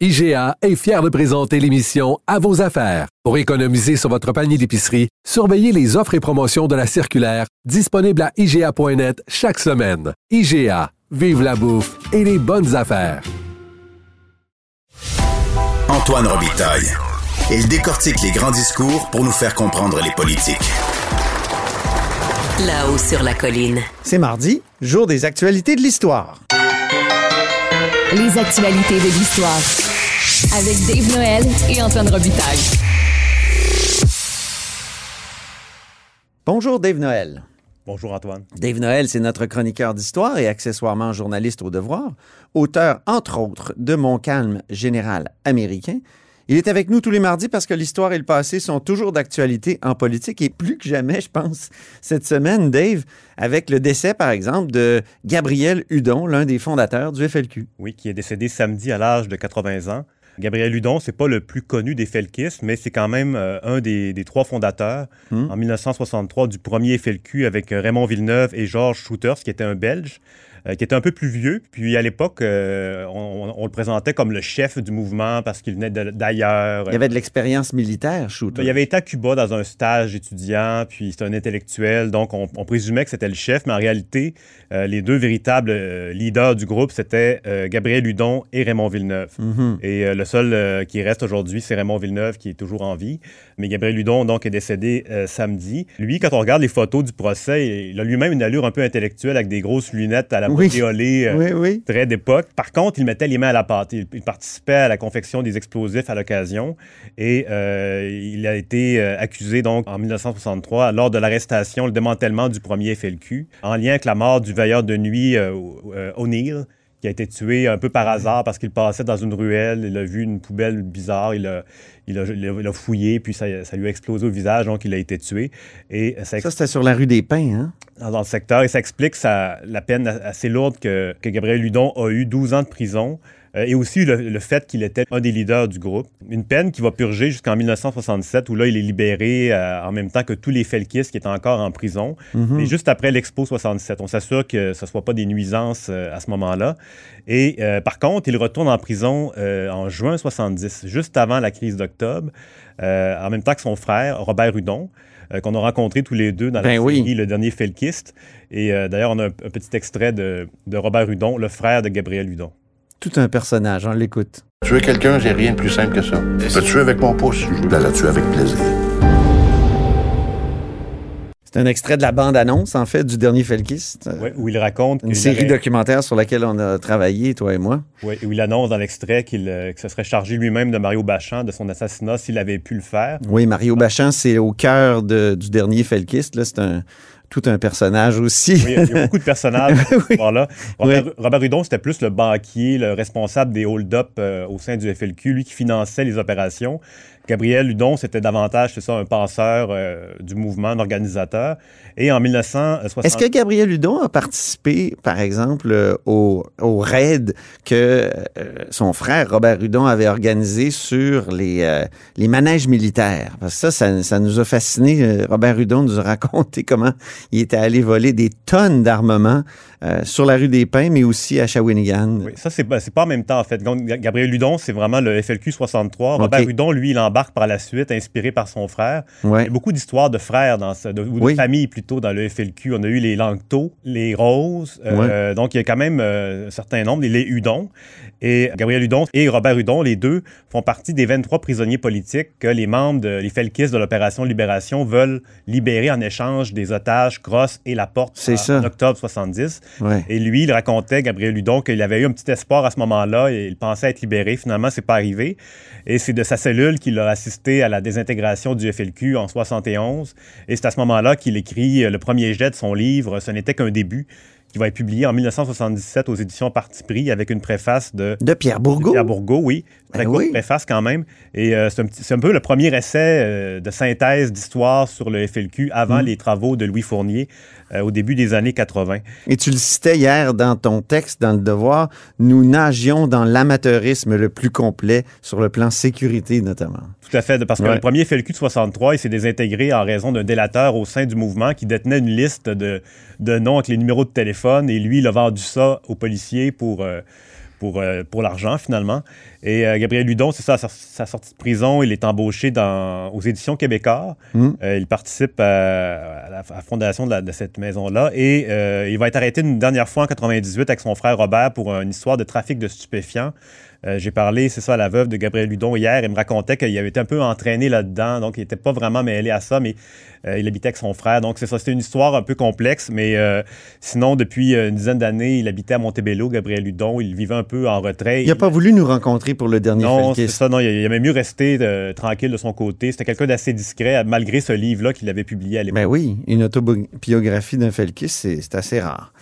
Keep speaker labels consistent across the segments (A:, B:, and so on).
A: IGA est fier de présenter l'émission À vos affaires. Pour économiser sur votre panier d'épicerie, surveillez les offres et promotions de la circulaire disponible à IGA.net chaque semaine. IGA, vive la bouffe et les bonnes affaires.
B: Antoine Robitaille. Il décortique les grands discours pour nous faire comprendre les politiques.
C: Là-haut sur la colline.
D: C'est mardi, jour des actualités de l'histoire.
E: Les actualités de l'histoire. Avec Dave Noël et Antoine Robitaille.
D: Bonjour Dave Noël.
F: Bonjour Antoine.
D: Dave Noël, c'est notre chroniqueur d'histoire et accessoirement journaliste au devoir, auteur entre autres de Mon calme général américain. Il est avec nous tous les mardis parce que l'histoire et le passé sont toujours d'actualité en politique et plus que jamais, je pense, cette semaine, Dave, avec le décès, par exemple, de Gabriel Hudon, l'un des fondateurs du FLQ.
F: Oui, qui est décédé samedi à l'âge de 80 ans. Gabriel Hudon, c'est pas le plus connu des felkistes, mais c'est quand même euh, un des, des, trois fondateurs
D: Hmm.
F: en 1963 du premier FLQ avec euh, Raymond Villeneuve et Georges Schouters, qui était un Belge, euh, qui était un peu plus vieux. Puis à l'époque, euh, on, on le présentait comme le chef du mouvement parce qu'il venait d'ailleurs.
D: Il y avait de l'expérience militaire, Shooter.
F: Il avait été à Cuba dans un stage étudiant, puis c'est un intellectuel, donc on, on présumait que c'était le chef, mais en réalité, euh, les deux véritables leaders du groupe, c'était Gabriel Hudon et Raymond Villeneuve.
D: Mhm.
F: Et le seul qui reste aujourd'hui, c'est Raymond Villeneuve, qui est toujours en vie. Mais Gabriel Hudon, donc, est décédé samedi. Lui, quand on regarde les photos du procès, il a lui-même une allure un peu intellectuelle avec des grosses lunettes à la
D: Oui.
F: euh,
D: Oui, oui.
F: très d'époque. Par contre, il mettait les mains à la pâte. Il, il participait à la confection des explosifs à l'occasion et euh, il a été euh, accusé donc en 1963 lors de l'arrestation, le démantèlement du premier FLQ en lien avec la mort du veilleur de nuit euh, euh, O'Neill qui a été tué un peu par hasard parce qu'il passait dans une ruelle, il a vu une poubelle bizarre, il a, il a, il a- il a fouillé, puis ça, ça lui a explosé au visage, donc il a été tué. Et ça,
D: Ça, c'était sur la rue des Pins, hein?
F: dans dans le secteur et ça explique sa- la peine assez lourde que, que Gabriel Ludon a eu 12 ans de prison euh, et aussi le, le fait qu'il était un des leaders du groupe. Une peine qui va purger jusqu'en 1967 où là il est libéré euh, en même temps que tous les felkistes qui étaient encore en prison.
D: Mhm.
F: Mais juste après l'Expo 67, on s'assure que ce ne soit pas des nuisances euh, à ce moment-là. Et par contre, il retourne en prison en juin 70, juste avant la crise d'octobre, en même temps que son frère, Robert Hudon, qu'on a rencontré tous les deux dans la
D: Ben oui.
F: série Le Dernier Felkiste. Et euh, d'ailleurs, on a un, un petit extrait de, de Robert Hudon, le frère de Gabriel Hudon.
D: Tout un personnage, on l'écoute.
G: Tuer quelqu'un, j'ai rien de plus simple que ça. Je peux tuer avec mon pouce, je veux la tuer avec plaisir.
D: C'est un extrait de la bande-annonce, en fait, du dernier Felkiste.
F: Ouais, où il raconte
D: Une série
F: aurait-
D: documentaire sur laquelle on a travaillé, toi et moi.
F: ouais, où il annonce dans l'extrait qu'il euh, que se serait chargé lui-même de Mario Bachand de son assassinat s'il avait pu le faire.
D: Oui, Mario Bachand, c'est au cœur de- du dernier Felkiste. Là, c'est un, tout un personnage aussi.
F: Oui, il y a- beaucoup de personnages
D: Oui.
F: histoire-là. Robert, Robert Hudon, c'était plus le banquier, le responsable des hold-up euh, au sein du FLQ, lui qui finançait les opérations. Gabriel Hudon, c'était davantage, c'est ça, un penseur euh, du mouvement, un organisateur. Et en 1960...
D: Est-ce que Gabriel Hudon a participé, par exemple, euh, au, au raid que euh, son frère Robert Hudon avait organisé sur les, euh, les manèges militaires? Parce que ça, ça, ça nous a fasciné. Robert Hudon nous a raconté comment il était allé voler des tonnes d'armement euh, sur la rue des Pins, mais aussi à Shawinigan.
F: Oui, ça, c'est pas, en même temps, en fait. Gabriel Hudon, c'est vraiment le FLQ 63. Robert
D: Ok.
F: Hudon, lui, il embarque par la suite, inspiré par son frère.
D: Ouais.
F: Il y a beaucoup d'histoires de frères, dans ce, de, ou de
D: Oui.
F: familles plutôt, dans le FLQ. On a eu les Langto, les Roses. euh, Donc, il y a quand même euh, un certain nombre, les, Hudon. Et Gabriel Hudon et Robert Hudon, les deux, font partie des 23 prisonniers politiques que les membres, de, les Felkistes de l'opération Libération veulent libérer en échange des otages Cross et Laporte
D: C'est
F: en,
D: ça.
F: en octobre 70.
D: Ouais.
F: Et lui, il racontait, Gabriel Hudon, qu'il avait eu un petit espoir à ce moment-là et il pensait être libéré. Finalement, c'est pas arrivé. Et c'est de sa cellule qu'il a assisté à la désintégration du FLQ en 71. Et c'est à ce moment-là qu'il écrit euh, le premier jet de son livre, Ce n'était qu'un début, qui va être publié en 1977 aux éditions Parti pris avec une préface de
D: De Pierre Bourgault.
F: Pierre Bourgault, oui. Très
D: Ben
F: courte
D: oui.
F: préface quand même. Et euh, c'est un, peu le premier essai euh, de synthèse d'histoire sur le FLQ avant
D: Mm.
F: les travaux de Louis Fournier euh, au début des années 80.
D: Et tu le citais hier dans ton texte, dans Le Devoir, nous nagions dans l'amateurisme le plus complet sur le plan sécurité notamment.
F: Tout à fait, parce que
D: Ouais.
F: le premier FLQ de 63, il s'est désintégré en raison d'un délateur au sein du mouvement qui détenait une liste de, de noms avec les numéros de téléphone et lui, il a vendu ça aux policiers pour, pour, euh, pour l'argent finalement. Et euh, Gabriel Ludon, c'est ça, sa, sa sortie de prison, il est embauché dans, aux éditions Québécois.
D: Mm.
F: Euh, il participe à, à la, à la fondation de, la- de cette maison-là et il va être arrêté une dernière fois en 98 avec son frère Robert pour une histoire de trafic de stupéfiants. Euh, J'ai parlé, c'est ça, à la veuve de Gabriel Ludon hier. Il me racontait qu'il avait été un peu entraîné là-dedans, donc il n'était pas vraiment mêlé à ça, mais euh, il habitait avec son frère. Donc c'est ça, c'était une histoire un peu complexe, mais euh, sinon, depuis une dizaine d'années, il habitait à Montebello, Gabriel Ludon. Il vivait un peu en retrait.
D: Il n'a pas voulu nous rencontrer pour le dernier
F: Non, c'est ça, non, il, il aimait mieux rester tranquille de son côté. C'était quelqu'un d'assez discret, malgré ce livre-là qu'il avait publié à l'époque.
D: Ben oui, une autobiographie d'un Felkis, c'est assez rare.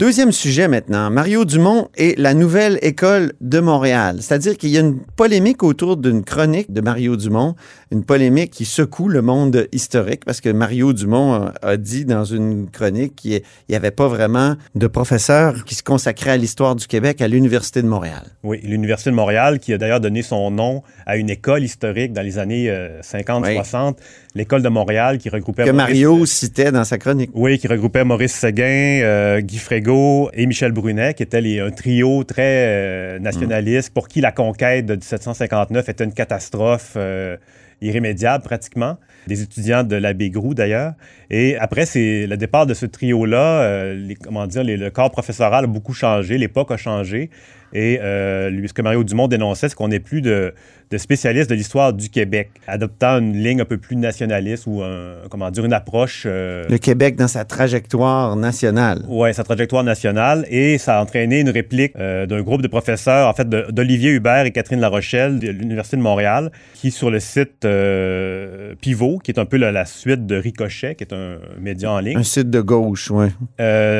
D: Deuxième sujet maintenant, Mario Dumont et la nouvelle école de Montréal. C'est-à-dire qu'il y a une polémique autour d'une chronique de Mario Dumont, une polémique qui secoue le monde historique parce que Mario Dumont a, dit dans une chronique qu'il n'y avait pas vraiment de professeur qui se consacrait à l'histoire du Québec à l'Université de Montréal.
F: Oui, l'Université de Montréal, qui a d'ailleurs donné son nom à une école historique dans les années euh, 50-60, l'école de Montréal, qui regroupait...
D: Que
F: Maurice-
D: Mario citait dans sa chronique.
F: Oui, qui regroupait Maurice Séguin, euh, Guy Frégaud et Michel Brunet, qui étaient les- un trio très euh, nationaliste, pour qui la conquête de 1759 était une catastrophe euh, irrémédiable pratiquement. Des étudiants de l'abbé Groux d'ailleurs. Et après, c'est le départ de ce trio-là, euh, les- comment dire, les- le corps professoral a beaucoup changé, l'époque a changé. Et euh, lui, ce que Mario Dumont dénonçait, c'est qu'on n'est plus de, de spécialistes de l'histoire du Québec, adoptant une ligne un peu plus nationaliste ou un, comment dire, une approche euh,
D: Le Québec dans sa trajectoire nationale.
F: Ouais, sa trajectoire nationale et ça a entraîné une réplique euh, d'un groupe de professeurs, en fait, d'Olivier Hubert et Catherine Larochelle de l'Université de Montréal, qui sur le site euh, Pivot, qui est un peu la, la suite de Ricochet, qui est un média en ligne,
D: Un site de gauche, oui.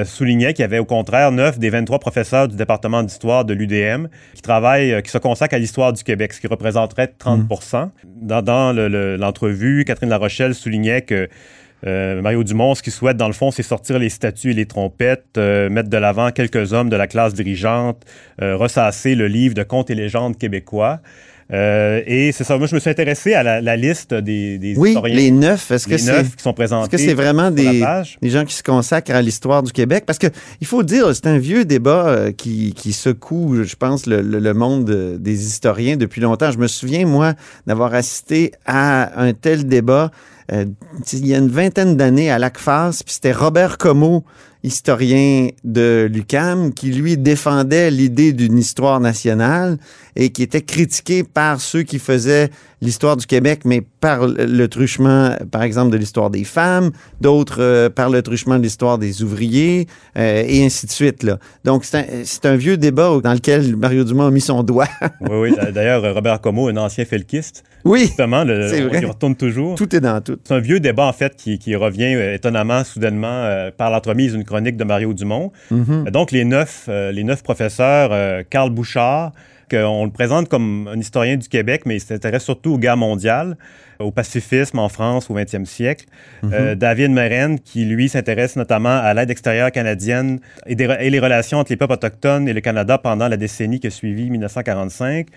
F: soulignait qu'il y avait au contraire 9 des 23 professeurs du département d'histoire de l'UDM qui travaillent, euh, qui se consacrent à l'histoire du Québec, ce qui représenterait 30 Dans, dans le- le- l'entrevue, Catherine Larochelle soulignait que euh, Mario Dumont, ce qu'il souhaite, dans le fond, c'est sortir les statues et les trompettes, euh, mettre de l'avant quelques hommes de la classe dirigeante, euh, ressasser le livre de contes et légendes québécois. Euh, et c'est ça, moi, je me suis intéressé à la, la liste des, des
D: Oui,
F: historiens.
D: les neuf. Est-ce que c'est
F: qui sont
D: est-ce
F: présentés.
D: que c'est vraiment des, des gens qui se consacrent à l'histoire du Québec? Parce que il faut dire, c'est un vieux débat euh, qui, qui secoue, je pense, le, le- le monde des historiens depuis longtemps. Je me souviens, moi, d'avoir assisté à un tel débat euh, il y a une vingtaine d'années à l'ACFAS, puis c'était Robert Comeau, historien de l'UCAM, qui lui défendait l'idée d'une histoire nationale et qui était critiqué par ceux qui faisaient l'histoire du Québec, mais par le truchement, par exemple, de l'histoire des femmes, d'autres euh, par le truchement de l'histoire des ouvriers, euh, et ainsi de suite. Là. Donc, c'est un, vieux débat dans lequel Mario Dumont a mis son doigt.
F: Oui, oui. D'ailleurs, Robert Como, un ancien felkiste,
D: oui,
F: justement, le,
D: vrai.
F: y retourne toujours.
D: tout est dans tout.
F: C'est un vieux débat, en fait, qui, qui revient euh, étonnamment, soudainement, euh, par l'entremise d'une chronique de Mario Dumont.
D: Mhm.
F: Euh, Donc, les neuf, les neuf professeurs, euh, Karl Qu'on le présente comme un historien du Québec, mais il s'intéresse surtout aux guerres mondiales, au pacifisme en France au 20e siècle. Euh, David Meren, qui, lui, s'intéresse notamment à l'aide extérieure canadienne et, des et les relations entre les peuples autochtones et le Canada pendant la décennie qui a suivi 1945.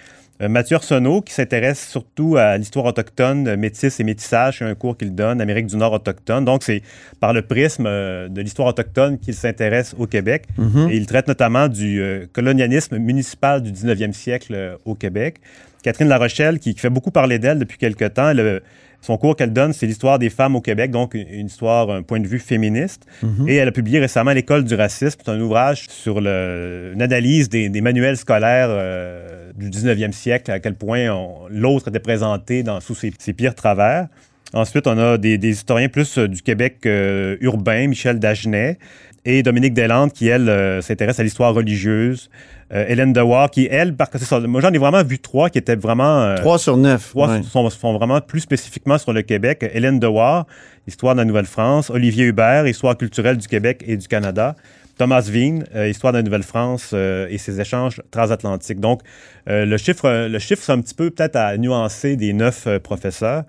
F: Euh, Mathieu Arsenault, qui s'intéresse surtout à l'histoire autochtone, euh, métis et métissage, c'est un cours qu'il donne, Amérique du Nord autochtone. Donc, c'est par le prisme euh, de l'histoire autochtone qu'il s'intéresse au Québec.
D: Mhm.
F: Et il traite notamment du colonialisme municipal du 19e siècle au Québec. Catherine Larochelle, qui, qui fait beaucoup parler d'elle depuis quelque temps, elle, son cours qu'elle donne, c'est l'histoire des femmes au Québec, donc une, histoire, un point de vue féministe. Et elle a publié récemment L'école du racisme. C'est un ouvrage sur le- une analyse des, des manuels scolaires euh, du 19e siècle, à quel point l'autre était présenté dans, sous ses, ses pires travers. Ensuite, on a des, des historiens plus euh, du Québec euh, urbain, Michel Dagenet et Dominique Deslandes, qui, elle, euh, s'intéresse à l'histoire religieuse. Euh, Hélène Dewar, qui, elle, parce que c'est ça, moi j'en ai vraiment vu trois qui étaient vraiment...
D: 3 sur 9.
F: Trois sont, sont vraiment plus spécifiquement sur le Québec. Hélène Dewar, Histoire de la Nouvelle-France. Olivier Hubert, Histoire culturelle du Québec et du Canada. Thomas Veen, euh, Histoire de la Nouvelle-France euh, et ses échanges transatlantiques. Donc, euh, le chiffre, le chiffre, c'est un petit peu peut-être à nuancer des neuf professeurs.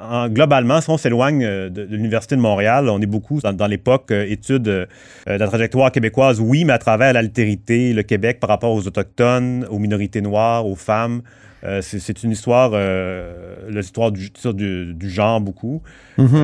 F: En- globalement, si on s'éloigne de, de l'Université de Montréal, on est beaucoup dans, dans l'époque études de la trajectoire québécoise, oui, mais à travers l'altérité, le Québec par rapport aux Autochtones, aux minorités noires, aux femmes. Euh, c'est c'est une histoire, euh, l'histoire du, sur du, du genre beaucoup.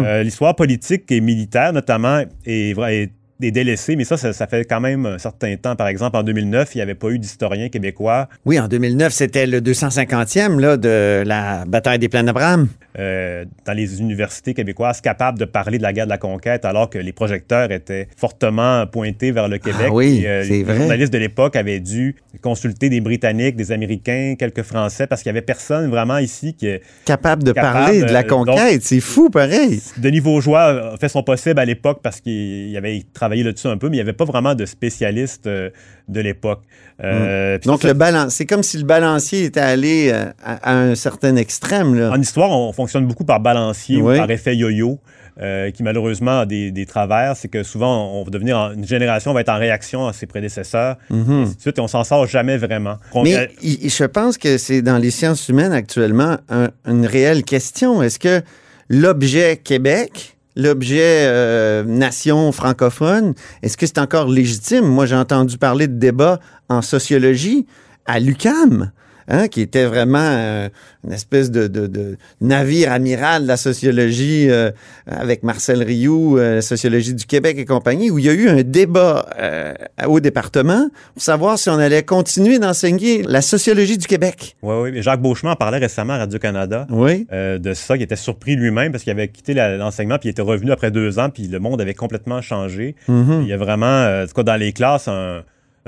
F: Euh, l'histoire politique et militaire, notamment, est, est, est délaissée, mais ça, ça, ça fait quand même un certain temps. Par exemple, en 2009, il n'y avait pas eu d'historien québécois.
D: Oui, en 2009, c'était le 250e là, de la bataille des plaines d'Abraham.
F: euh, dans les universités québécoises capables de parler de la guerre de la conquête alors que les projecteurs étaient fortement pointés vers le Québec.
D: Ah oui,
F: Et, euh,
D: c'est
F: les
D: vrai.
F: journalistes de l'époque avaient dû consulter des Britanniques, des Américains, quelques Français, parce qu'il n'y avait personne vraiment ici qui...
D: Capable de
F: Capable,
D: parler de la
F: euh,
D: conquête. C'est fou, pareil.
F: Denis Vaugeois a fait son possible à l'époque parce qu'il avait travaillé là-dessus un peu, mais il n'y avait pas vraiment de spécialistes euh, de l'époque. Euh, puis
D: Donc,
F: ça,
D: le balan- c'est comme si le balancier était allé euh, à, à un certain extrême. Là.
F: En histoire, on fonctionne beaucoup par balancier
D: Oui.
F: ou par effet yo-yo, euh, qui malheureusement a des, des travers. C'est que souvent, on va devenir en- une génération va être en réaction à ses prédécesseurs, et ainsi de suite, et on s'en sort jamais vraiment. On-
D: Mais il- je pense que c'est dans les sciences humaines actuellement un- une réelle question. Est-ce que l'objet Québec, l'objet euh, nation francophone, est-ce que c'est encore légitime? Moi, j'ai entendu parler de débats en sociologie à l'UCAM. Hein, qui était vraiment euh, une espèce de, de- de navire amiral de la sociologie euh, avec Marcel Rioux, euh, sociologie du Québec et compagnie, où il y a eu un débat euh, au département pour savoir si on allait continuer d'enseigner la sociologie du Québec.
F: Oui, oui. mais Jacques Beauchemin en parlait récemment à Radio-Canada.
D: Oui.
F: euh, de ça, qui était surpris lui-même parce qu'il avait quitté l'enseignement puis il était revenu après deux ans puis le monde avait complètement changé.
D: Mhm.
F: Il y a vraiment, euh, en tout cas dans les classes, un-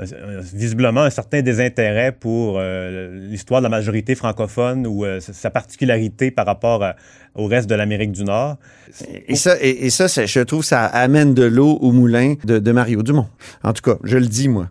F: visiblement un certain désintérêt pour euh, l'histoire de la majorité francophone ou euh, sa particularité par rapport à- au reste de l'Amérique du Nord.
D: Et ça, et, et ça, je trouve, ça amène de l'eau au moulin de, de Mario Dumont. En tout cas, je le dis, moi.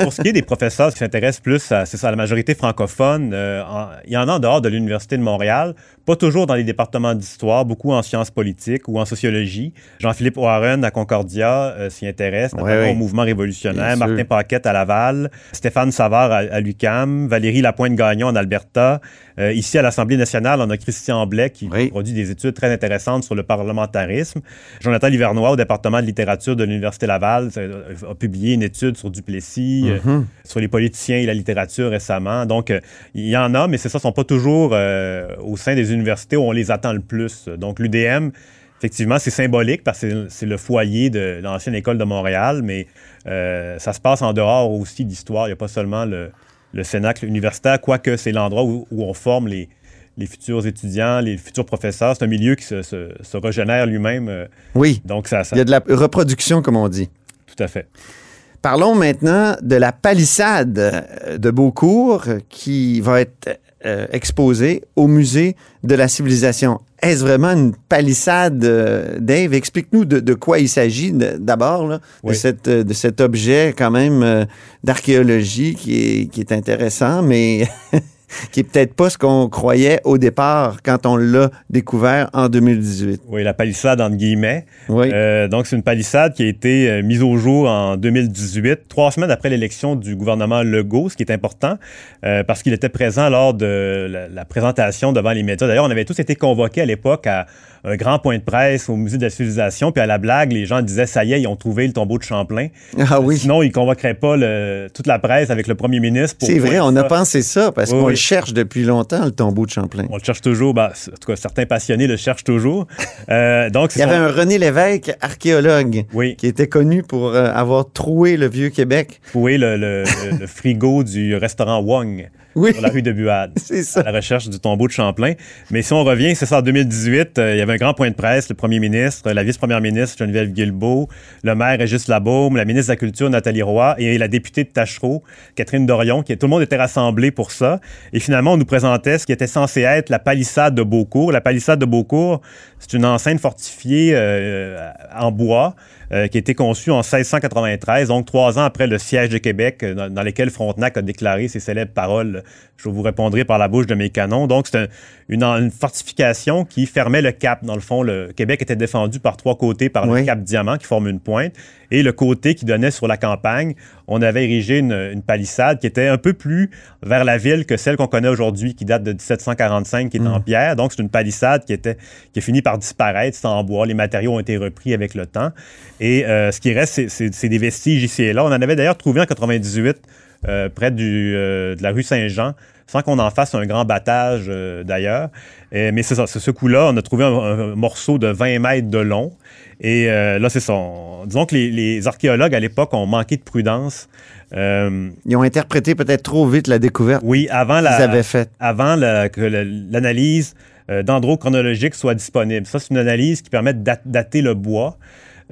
F: Pour ce qui est des professeurs qui s'intéressent plus à, c'est ça, à la majorité francophone, euh, en- il y en a en dehors de l'Université de Montréal, pas toujours dans les départements d'histoire, beaucoup en sciences politiques ou en sociologie. Jean-Philippe Warren à Concordia euh, s'y intéresse, notamment
D: ouais.
F: au mouvement révolutionnaire. Martin Paquette à Laval, Stéphane Savard à, à l'UQAM, Valérie Lapointe-Gagnon en Alberta. Euh, ici, à l'Assemblée nationale, on a Christian Blais qui
D: Oui.
F: Produit des études très intéressantes sur le parlementarisme. Jonathan Livernois, au département de littérature de l'Université Laval, euh, a publié une étude sur Duplessis, euh,
D: Mhm.
F: sur les politiciens et la littérature récemment. Donc, euh, il y en a, mais c'est ça, ne sont pas toujours euh, au sein des universités où on les attend le plus. Donc, l'UDM, effectivement, c'est symbolique parce que c'est- le foyer de l'ancienne école de Montréal, mais euh, ça se passe en dehors aussi d'histoire. Il n'y a pas seulement le, le Cénacle universitaire, quoique c'est l'endroit où, où on forme les, les futurs étudiants, les futurs professeurs. C'est un milieu qui se, se- se régénère lui-même. euh,
D: Oui,
F: donc, ça, ça
D: il y a de la reproduction, comme on dit.
F: tout à fait.
D: Parlons maintenant de la palissade euh, de Beaucourt qui va être euh, exposée au musée de la civilisation. Est-ce vraiment une palissade, euh, Dave? Explique-nous de, de quoi il s'agit d'abord, de,
F: Oui.
D: cette, de cet objet quand même euh, d'archéologie qui est, qui est intéressant, mais qui est peut-être pas ce qu'on croyait au départ quand on l'a découvert en 2018.
F: Oui, la palissade, entre guillemets.
D: Oui.
F: Euh, donc, c'est une palissade qui a été euh, mise au jour en 2018, trois semaines après l'élection du gouvernement Legault, ce qui est important euh, parce qu'il était présent lors de la, la présentation devant les médias. D'ailleurs, on avait tous été convoqués à l'époque à un grand point de presse au Musée de la Civilisation, puis à la blague, les gens disaient « ça y est, ils ont trouvé le tombeau de Champlain
D: ah oui.
F: Sinon, ils ne convoqueraient pas le- toute la presse avec le premier ministre. pour
D: C'est vrai, on a pensé ça parce
F: Oui,
D: qu'on
F: oui.
D: le cherche depuis longtemps, le tombeau de Champlain.
F: On le cherche toujours. Ben, en tout cas, certains passionnés le cherchent toujours. Euh, donc,
D: Il y avait un René Lévesque, archéologue,
F: Oui.
D: qui était connu pour euh, avoir troué le vieux Québec.
F: le- le- le frigo du restaurant Wong
D: Oui,
F: sur la rue de Buade.
D: c'est
F: à
D: ça.
F: la recherche du tombeau de Champlain. Mais si on revient, c'est ça, en 2018, euh, il y avait un grand point de presse, le premier ministre, la vice-première ministre Geneviève Guilbeault, le maire Régis Labaume, la ministre de la Culture Nathalie Roy et la députée de Tachereau, Catherine Dorion, qui tout le monde était rassemblé pour ça. Et finalement, on nous présentait ce qui était censé être la palissade de Beaucourt. La palissade de Beaucourt, c'est une enceinte fortifiée euh, en bois euh, qui a été conçue en 1693, donc trois ans après le siège de Québec, euh, dans, dans lequel Frontenac a déclaré ses célèbres paroles je vous répondrai par la bouche de mes canons. Donc, c'est une, une, fortification qui fermait le cap. Dans le fond, le Québec était défendu par trois côtés par le cap Diamant qui forme une pointe. Et le côté qui donnait sur la campagne, on avait érigé une, palissade qui était un peu plus vers la ville que celle qu'on connaît aujourd'hui, qui date de 1745, qui est en mm. pierre. Donc, c'est une palissade qui, était, qui a fini par disparaître. C'est en bois. Les matériaux ont été repris avec le temps. Et euh, ce qui reste, c'est des vestiges ici et là. On en avait d'ailleurs trouvé en 98 euh, près du, euh, de la rue Saint-Jean, sans qu'on en fasse un grand battage d'ailleurs. mais c'est ça, ce coup-là, on a trouvé un, morceau de 20 mètres de long. Et là, c'est ça. disons que les, archéologues à l'époque ont manqué de prudence.
D: Ils ont interprété peut-être trop vite la découverte.
F: Oui, avant la, avaient fait. Avant que l'analyse dendrochronologique soit disponible. Ça, c'est une analyse qui permet de dater le bois.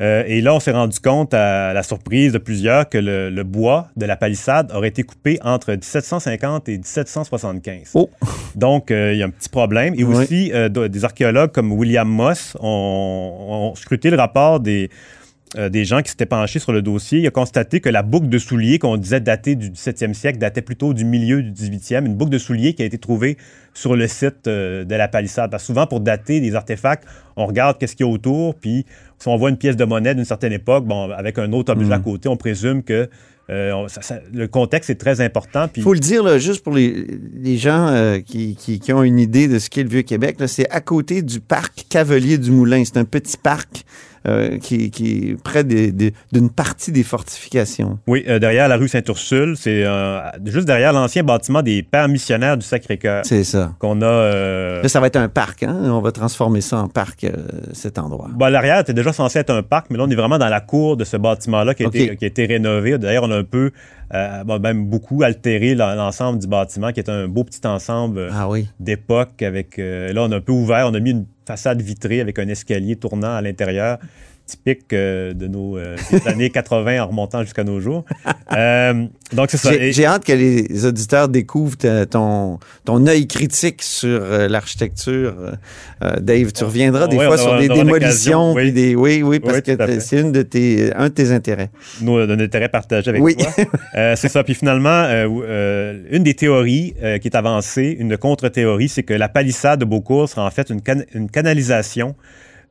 F: Euh, et là, on s'est rendu compte, à la surprise de plusieurs, que le, bois de la palissade aurait été coupé entre 1750 et 1775. Donc, euh, il y a un petit problème. Et aussi, euh, des archéologues comme William Moss ont, scruté le rapport des, des gens qui s'étaient penchés sur le dossier. Il a constaté que la boucle de souliers qu'on disait dater du 17e siècle datait plutôt du milieu du 18e. Une boucle de souliers qui a été trouvée sur le site de la palissade. Parce que souvent, pour dater des artefacts, on regarde qu'est-ce qu'il y a autour, puis si on voit une pièce de monnaie d'une certaine époque, bon, avec un autre objet à mm. côté, on présume que euh, le contexte est très important.
D: Il faut le dire, juste pour les, gens euh, qui, ont une idée de ce qu'est le Vieux-Québec, c'est à côté du parc Cavalier du Moulin. C'est un petit parc euh, qui, est près d'une partie des fortifications.
F: Oui, euh, derrière la rue Saint-Ursule, c'est euh, juste derrière l'ancien bâtiment des Pères missionnaires du Sacré-Cœur.
D: C'est ça.
F: Qu'on a.
D: Là, ça va être un parc, hein? On va transformer ça en parc, cet endroit.
F: Bon, l'arrière était déjà censé être un parc, mais là, on est vraiment dans la cour de ce bâtiment-là qui, qui, a été rénové. D'ailleurs, on a un peu même beaucoup altéré l'ensemble du bâtiment, qui est un beau petit ensemble
D: ah
F: d'époque. Avec là, on a un peu ouvert, on a mis une façade vitrée avec un escalier tournant à l'intérieur typique euh, de nos euh, années 80 en remontant jusqu'à nos jours. Euh,
D: donc, c'est ça. J'ai hâte que les auditeurs découvrent ton, ton œil critique sur l'architecture. Dave, tu reviendras des fois sur des démolitions. Oui. Des, oui, oui, parce que c'est un de tes intérêts.
F: Nos, un intérêt partagé avec oui. toi. c'est ça. Puis finalement, une des théories qui est avancée, une contre-théorie, c'est que la palissade de Beaucourt sera en fait une, une canalisation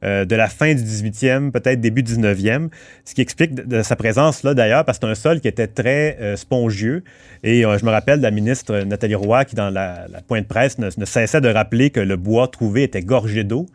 F: euh, de la fin du 18e, peut-être début 19e, ce qui explique sa présence là d'ailleurs, parce que c'est un sol qui était très euh, spongieux. Et euh, je me rappelle de la ministre Nathalie Roy qui, dans la, pointe presse, ne, cessait de rappeler que le bois trouvé était gorgé d'eau.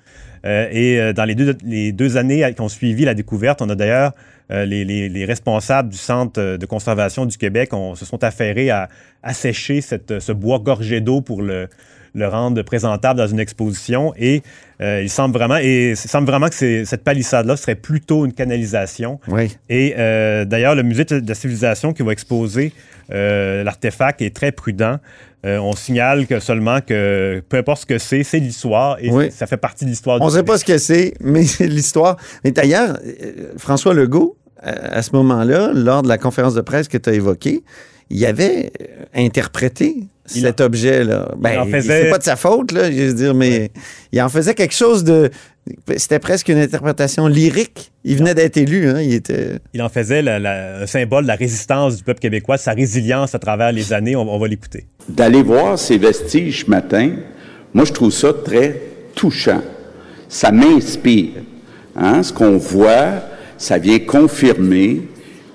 F: et dans les deux, années qui ont suivi la découverte, on a d'ailleurs les, les, responsables du Centre de conservation du Québec on, se sont affairés à assécher ce bois gorgé d'eau pour le, le rendre présentable dans une exposition. Et euh, il semble vraiment, et il semble vraiment que cette palissade-là serait plutôt une canalisation.
D: Oui.
F: Et euh, d'ailleurs, le musée de la civilisation qui va exposer euh, l'artefact est très prudent. on signale que seulement que peu importe ce que c'est, c'est l'histoire et ça fait partie de l'histoire.
D: On ne sait pas ce que c'est, mais c'est l'histoire. Mais d'ailleurs, François Legault, à ce moment-là, lors de la conférence de presse que tu as évoquée, il avait interprété cet objet-là. Ben, c'est pas de sa faute, là, je veux dire, mais il en faisait quelque chose de. C'était presque une interprétation lyrique. Il venait d'être élu, hein, il était.
F: Il en faisait un symbole de la résistance du peuple québécois, sa résilience à travers les années. On, va l'écouter.
H: D'aller voir ces vestiges ce matin, moi, je trouve ça très touchant. Ça m'inspire. Hein? Ce qu'on voit, ça vient confirmer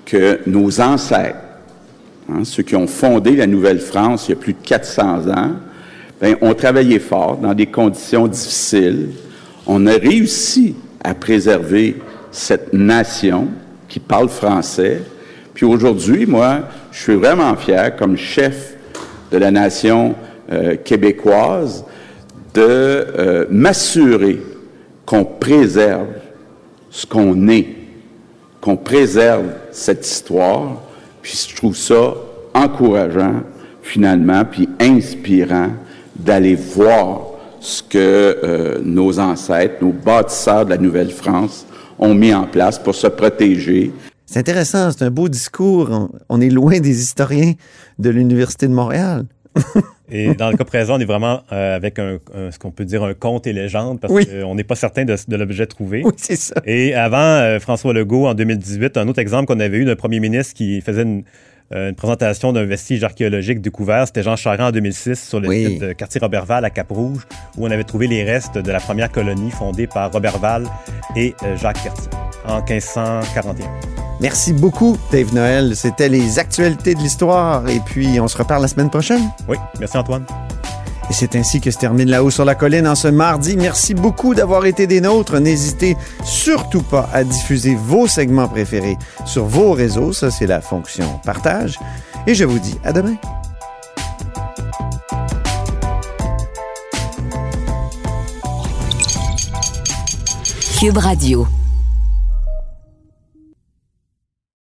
H: que nos ancêtres, Hein, ceux qui ont fondé la Nouvelle-France il y a plus de 400 ans, ben, ont travaillé fort dans des conditions difficiles. On a réussi à préserver cette nation qui parle français. Puis aujourd'hui, moi, je suis vraiment fier, comme chef de la nation euh, québécoise, de euh, m'assurer qu'on préserve ce qu'on est, qu'on préserve cette histoire, puis je trouve ça encourageant, finalement, puis inspirant d'aller voir ce que euh, nos ancêtres, nos bâtisseurs de la Nouvelle-France ont mis en place pour se protéger.
D: C'est intéressant, c'est un beau discours. On, est loin des historiens de l'Université de Montréal.
F: et dans le cas présent, on est vraiment euh, avec un, ce qu'on peut dire un conte et légende parce qu'on n'est pas certain de, l'objet trouvé.
D: Oui, c'est ça.
F: Et avant, euh, François Legault, en 2018, un autre exemple qu'on avait eu d'un premier ministre qui faisait une, euh, une présentation d'un vestige archéologique découvert. C'était Jean Charest en 2006 sur le
D: Oui.
F: site de quartier Robertval à Cap-Rouge, où on avait trouvé les restes de la première colonie fondée par Robertval et Jacques Cartier en 1541.
D: Merci beaucoup, Dave Noël. C'était les actualités de l'histoire. Et puis, on se reparle la semaine prochaine.
F: Oui, merci Antoine.
D: Et c'est ainsi que se termine là-haut sur la colline en ce mardi. Merci beaucoup d'avoir été des nôtres. N'hésitez surtout pas à diffuser vos segments préférés sur vos réseaux. Ça, c'est la fonction partage. Et je vous dis à demain.
E: Cube Radio.